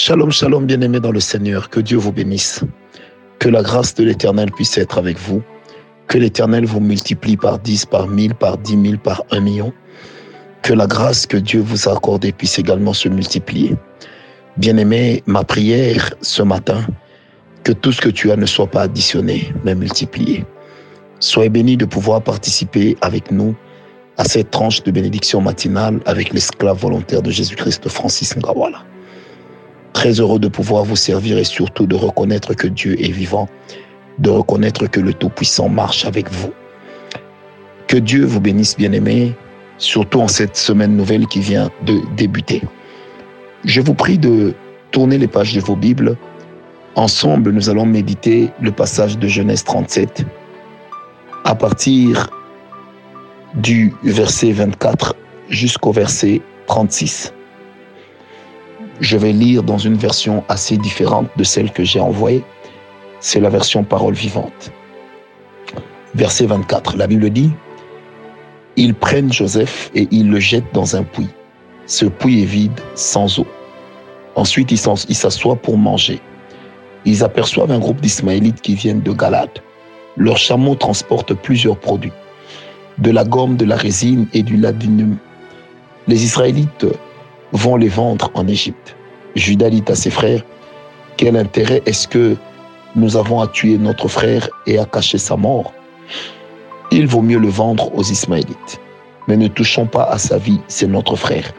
Shalom, shalom, bien-aimés dans le Seigneur. Que Dieu vous bénisse. Que la grâce de l'Éternel puisse être avec vous. Que l'Éternel vous multiplie par dix, par mille, par dix mille, par un million. Que la grâce que Dieu vous a accordée puisse également se multiplier. Bien-aimé, ma prière ce matin, que tout ce que tu as ne soit pas additionné, mais multiplié. Soyez bénis de pouvoir participer avec nous à cette tranche de bénédiction matinale avec l'esclave volontaire de Jésus-Christ, Francis Ngawala. Très heureux de pouvoir vous servir et surtout de reconnaître que Dieu est vivant, de reconnaître que le Tout-Puissant marche avec vous. Que Dieu vous bénisse, bien-aimés, surtout en cette semaine nouvelle qui vient de débuter. Je vous prie de tourner les pages de vos Bibles. Ensemble, nous allons méditer le passage de Genèse 37 à partir du verset 24 jusqu'au verset 36. Je vais lire dans une version assez différente de celle que j'ai envoyée. C'est la version parole vivante. Verset 24, la Bible dit, Ils prennent Joseph et ils le jettent dans un puits. Ce puits est vide, sans eau. Ensuite, ils s'assoient pour manger. Ils aperçoivent un groupe d'Ismaélites qui viennent de Galade. Leurs chameaux transportent plusieurs produits, de la gomme, de la résine et du ladinum. Les Israélites vont les vendre en Égypte. Judas dit à ses frères, quel intérêt est-ce que nous avons à tuer notre frère et à cacher sa mort? Il vaut mieux le vendre aux Ismaélites. Mais ne touchons pas à sa vie, c'est notre frère.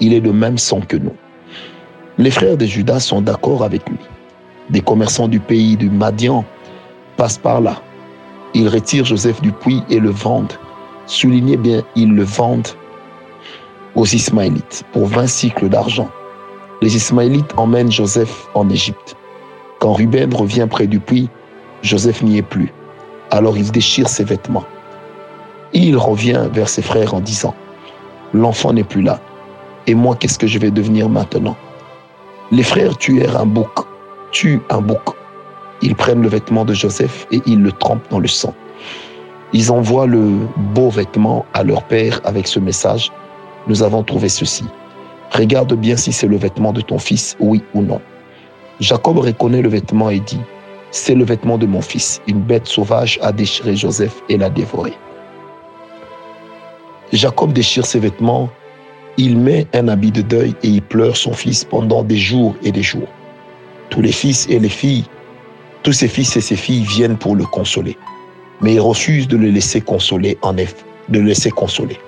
Il est de même sang que nous. Les frères de Judas sont d'accord avec lui. Des commerçants du pays du Madian passent par là. Ils retirent Joseph du puits et le vendent. Soulignez bien, ils le vendent aux Ismaélites pour 20 cycles d'argent. Les Ismaélites emmènent Joseph en Égypte. Quand Ruben revient près du puits, Joseph n'y est plus. Alors il déchire ses vêtements. Il revient vers ses frères en disant, L'enfant n'est plus là. Et moi, qu'est-ce que je vais devenir maintenant? Les frères tuèrent un bouc, tuent un bouc. Ils prennent le vêtement de Joseph et ils le trempent dans le sang. Ils envoient le beau vêtement à leur père avec ce message, nous avons trouvé ceci. Regarde bien si c'est le vêtement de ton fils, oui ou non. Jacob reconnaît le vêtement et dit, c'est le vêtement de mon fils. Une bête sauvage a déchiré Joseph et l'a dévoré. Jacob déchire ses vêtements, il met un habit de deuil et il pleure son fils pendant des jours et des jours. Tous les fils et les filles, tous ses fils et ses filles viennent pour le consoler. Mais il refuse de le laisser consoler, en effet, de le laisser consoler.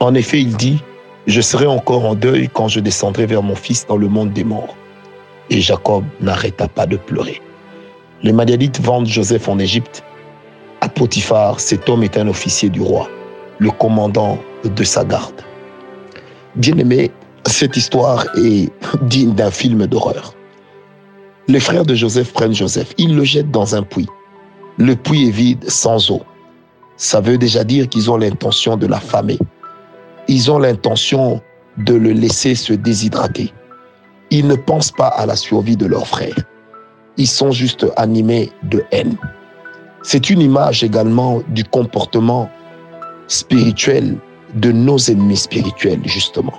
En effet, il dit, je serai encore en deuil quand je descendrai vers mon fils dans le monde des morts. Et Jacob n'arrêta pas de pleurer. Les Madianites vendent Joseph en Égypte. À Potiphar, cet homme est un officier du roi, le commandant de sa garde. Bien aimé, cette histoire est digne d'un film d'horreur. Les frères de Joseph prennent Joseph, ils le jettent dans un puits. Le puits est vide, sans eau. Ça veut déjà dire qu'ils ont l'intention de l'affamer ils ont l'intention de le laisser se déshydrater. Ils ne pensent pas à la survie de leur frère. Ils sont juste animés de haine. C'est une image également du comportement spirituel de nos ennemis spirituels, justement.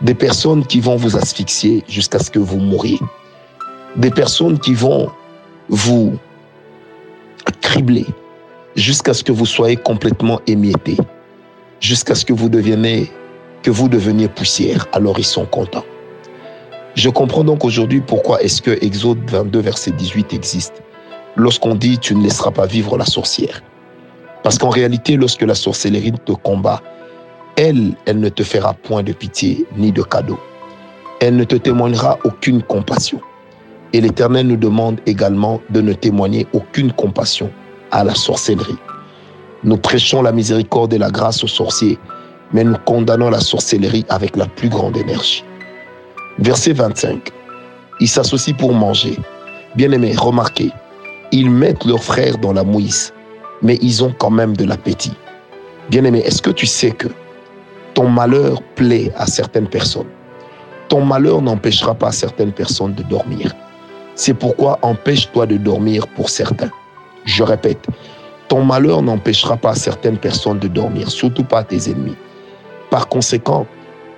Des personnes qui vont vous asphyxier jusqu'à ce que vous mouriez. Des personnes qui vont vous cribler jusqu'à ce que vous soyez complètement émiettés jusqu'à ce que vous deveniez, que vous deveniez poussière. Alors ils sont contents. Je comprends donc aujourd'hui pourquoi est-ce que Exode 22, verset 18 existe. Lorsqu'on dit tu ne laisseras pas vivre la sorcière. Parce qu'en réalité, lorsque la sorcellerie te combat, elle, elle ne te fera point de pitié ni de cadeau. Elle ne te témoignera aucune compassion. Et l'Éternel nous demande également de ne témoigner aucune compassion à la sorcellerie. Nous prêchons la miséricorde et la grâce aux sorciers, mais nous condamnons la sorcellerie avec la plus grande énergie. Verset 25. Ils s'associent pour manger. Bien-aimés, remarquez, ils mettent leurs frères dans la mouise, mais ils ont quand même de l'appétit. Bien-aimé, est-ce que tu sais que ton malheur plaît à certaines personnes? Ton malheur n'empêchera pas certaines personnes de dormir. C'est pourquoi empêche-toi de dormir pour certains. Je répète, ton malheur n'empêchera pas certaines personnes de dormir, surtout pas tes ennemis. Par conséquent,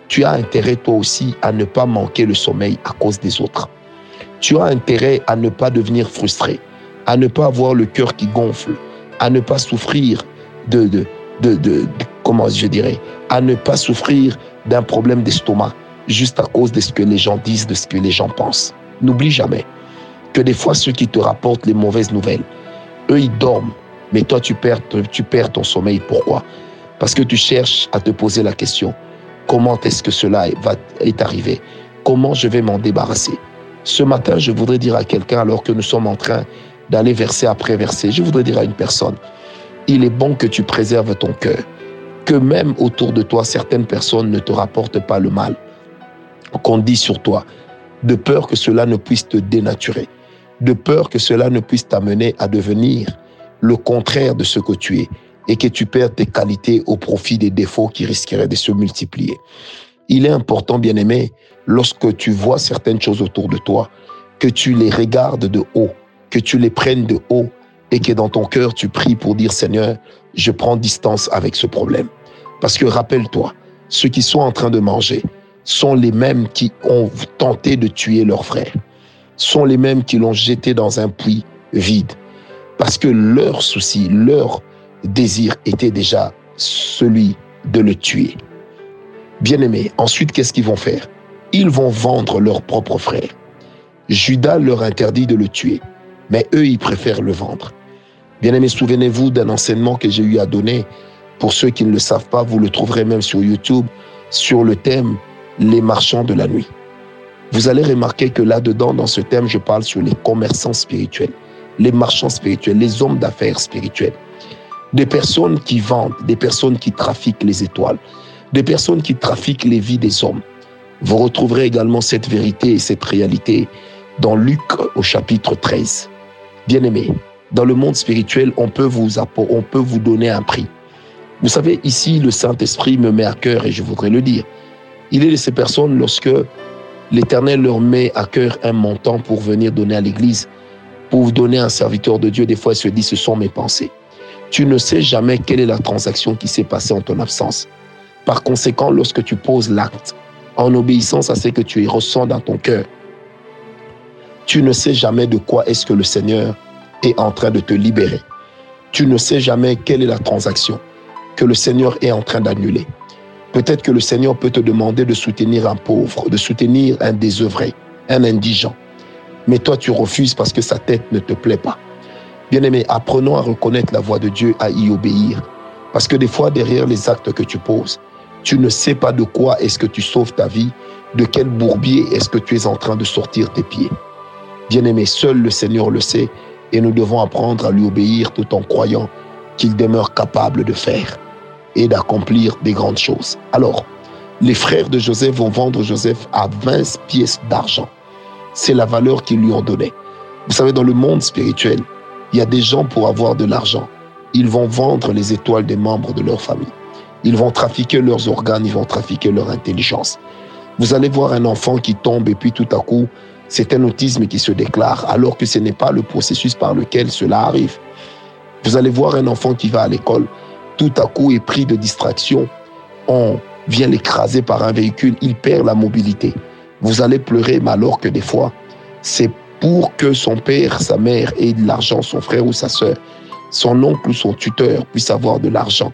tu as intérêt toi aussi à ne pas manquer le sommeil à cause des autres. Tu as intérêt à ne pas devenir frustré, à ne pas avoir le cœur qui gonfle, à ne pas souffrir de, de, de, comment je dirais, à ne pas souffrir d'un problème d'estomac juste à cause de ce que les gens disent, de ce que les gens pensent. N'oublie jamais que des fois ceux qui te rapportent les mauvaises nouvelles, eux ils dorment, mais toi tu perds, tu perds ton sommeil. Pourquoi? Parce que tu cherches à te poser la question, comment est-ce que cela va, est arrivé? Comment je vais m'en débarrasser? Ce matin, je voudrais dire à quelqu'un, alors que nous sommes en train d'aller verser après verset, je voudrais dire à une personne, il est bon que tu préserves ton cœur, que même autour de toi, certaines personnes ne te rapportent pas le mal qu'on dit sur toi, de peur que cela ne puisse te dénaturer, de peur que cela ne puisse t'amener à devenir le contraire de ce que tu es et que tu perds tes qualités au profit des défauts qui risqueraient de se multiplier. Il est important, bien aimé, lorsque tu vois certaines choses autour de toi, que tu les regardes de haut, que tu les prennes de haut et que dans ton cœur tu pries pour dire Seigneur, je prends distance avec ce problème. Parce que rappelle-toi, ceux qui sont en train de manger sont les mêmes qui ont tenté de tuer leur frère, sont les mêmes qui l'ont jeté dans un puits vide. Parce que leur souci, leur désir était déjà celui de le tuer. Bien aimé, ensuite, qu'est-ce qu'ils vont faire? Ils vont vendre leur propre frère. Judas leur interdit de le tuer, mais eux, ils préfèrent le vendre. Bien aimé, souvenez-vous d'un enseignement que j'ai eu à donner. Pour ceux qui ne le savent pas, vous le trouverez même sur YouTube, sur le thème les marchands de la nuit. Vous allez remarquer que là-dedans, dans ce thème, je parle sur les commerçants spirituels, les marchands spirituels, les hommes d'affaires spirituels. Des personnes qui vendent, des personnes qui trafiquent les étoiles, des personnes qui trafiquent les vies des hommes. Vous retrouverez également cette vérité et cette réalité dans Luc au chapitre 13. Bien-aimés, dans le monde spirituel, on peut vous, on peut vous donner un prix. Vous savez, ici, le Saint-Esprit me met à cœur et je voudrais le dire. Il est de ces personnes lorsque l'Éternel leur met à cœur un montant pour venir donner à l'Église, pour donner à un serviteur de Dieu, des fois il se dit ce sont mes pensées. Tu ne sais jamais quelle est la transaction qui s'est passée en ton absence. Par conséquent, lorsque tu poses l'acte en obéissance à ce que tu ressens dans ton cœur, tu ne sais jamais de quoi est-ce que le Seigneur est en train de te libérer. Tu ne sais jamais quelle est la transaction que le Seigneur est en train d'annuler. Peut-être que le Seigneur peut te demander de soutenir un pauvre, de soutenir un désœuvré, un indigent. Mais toi, tu refuses parce que sa tête ne te plaît pas. Bien-aimé, apprenons à reconnaître la voix de Dieu, à y obéir. Parce que des fois, derrière les actes que tu poses, tu ne sais pas de quoi est-ce que tu sauves ta vie, de quel bourbier est-ce que tu es en train de sortir tes pieds. Bien-aimé, seul le Seigneur le sait et nous devons apprendre à lui obéir tout en croyant qu'il demeure capable de faire et d'accomplir des grandes choses. Alors, les frères de Joseph vont vendre Joseph à 20 pièces d'argent. C'est la valeur qu'ils lui ont donnée. Vous savez, dans le monde spirituel, il y a des gens pour avoir de l'argent. Ils vont vendre les étoiles des membres de leur famille. Ils vont trafiquer leurs organes, ils vont trafiquer leur intelligence. Vous allez voir un enfant qui tombe et puis tout à coup, c'est un autisme qui se déclare alors que ce n'est pas le processus par lequel cela arrive. Vous allez voir un enfant qui va à l'école tout à coup est pris de distraction, on vient l'écraser par un véhicule, il perd la mobilité. Vous allez pleurer, mais alors que des fois, c'est pour que son père, sa mère ait de l'argent, son frère ou sa soeur, son oncle ou son tuteur puisse avoir de l'argent,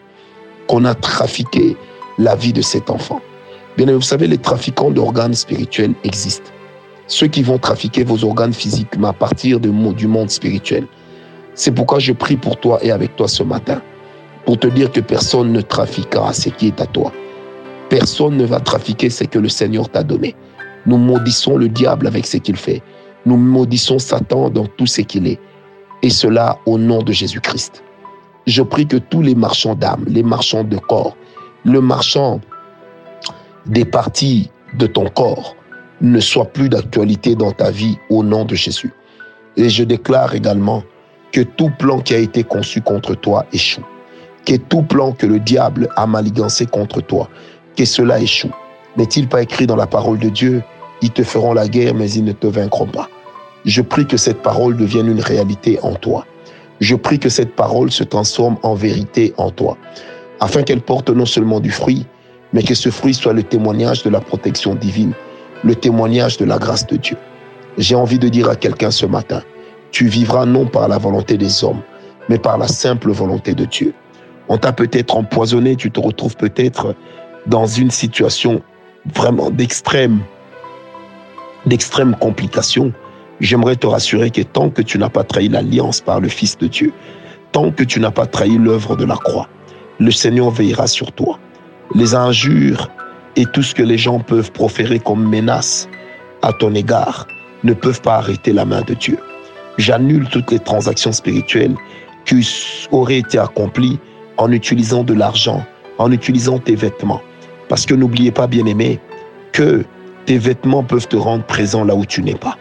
qu'on a trafiqué la vie de cet enfant. Bien, vous savez, les trafiquants d'organes spirituels existent. Ceux qui vont trafiquer vos organes physiques, mais à partir du monde spirituel. C'est pourquoi je prie pour toi et avec toi ce matin pour te dire que personne ne trafiquera ce qui est à toi. Personne ne va trafiquer ce que le Seigneur t'a donné. Nous maudissons le diable avec ce qu'il fait. Nous maudissons Satan dans tout ce qu'il est. Et cela au nom de Jésus-Christ. Je prie que tous les marchands d'âme, les marchands de corps, le marchand des parties de ton corps ne soient plus d'actualité dans ta vie au nom de Jésus. Et je déclare également que tout plan qui a été conçu contre toi échoue que tout plan que le diable a maligancé contre toi, que cela échoue. N'est-il pas écrit dans la parole de Dieu, ils te feront la guerre, mais ils ne te vaincront pas. Je prie que cette parole devienne une réalité en toi. Je prie que cette parole se transforme en vérité en toi, afin qu'elle porte non seulement du fruit, mais que ce fruit soit le témoignage de la protection divine, le témoignage de la grâce de Dieu. J'ai envie de dire à quelqu'un ce matin, tu vivras non par la volonté des hommes, mais par la simple volonté de Dieu. On t'a peut-être empoisonné, tu te retrouves peut-être dans une situation vraiment d'extrême, d'extrême complication. J'aimerais te rassurer que tant que tu n'as pas trahi l'alliance par le Fils de Dieu, tant que tu n'as pas trahi l'œuvre de la croix, le Seigneur veillera sur toi. Les injures et tout ce que les gens peuvent proférer comme menace à ton égard ne peuvent pas arrêter la main de Dieu. J'annule toutes les transactions spirituelles qui auraient été accomplies en utilisant de l'argent, en utilisant tes vêtements. Parce que n'oubliez pas, bien-aimé, que tes vêtements peuvent te rendre présent là où tu n'es pas.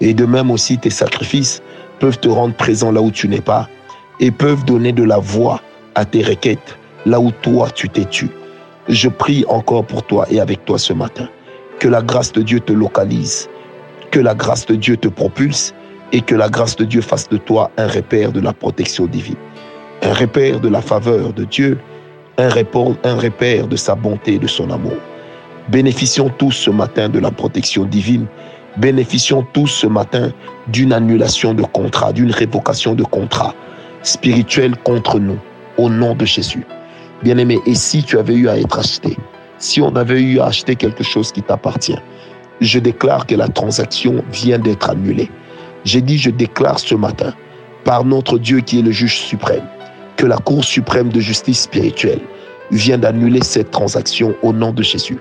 Et de même aussi, tes sacrifices peuvent te rendre présent là où tu n'es pas et peuvent donner de la voix à tes requêtes là où toi tu t'es tu. Je prie encore pour toi et avec toi ce matin. Que la grâce de Dieu te localise, que la grâce de Dieu te propulse et que la grâce de Dieu fasse de toi un repère de la protection divine, un repère de la faveur de Dieu, un repère, de sa bonté et de son amour. Bénéficions tous ce matin de la protection divine. Bénéficions tous ce matin d'une annulation de contrat, d'une révocation de contrat spirituel contre nous, au nom de Jésus. Bien-aimé, et si tu avais eu à être acheté, si on avait eu à acheter quelque chose qui t'appartient, je déclare que la transaction vient d'être annulée. J'ai dit, je déclare ce matin, par notre Dieu qui est le juge suprême, que la Cour suprême de justice spirituelle vient d'annuler cette transaction au nom de Jésus.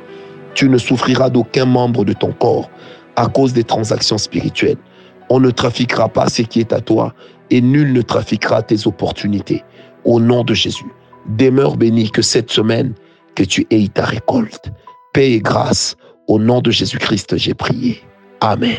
Tu ne souffriras d'aucun membre de ton corps à cause des transactions spirituelles. On ne trafiquera pas ce qui est à toi et nul ne trafiquera tes opportunités. Au nom de Jésus, demeure béni que cette semaine, que tu aies ta récolte. Paix et grâce, au nom de Jésus-Christ, j'ai prié. Amen.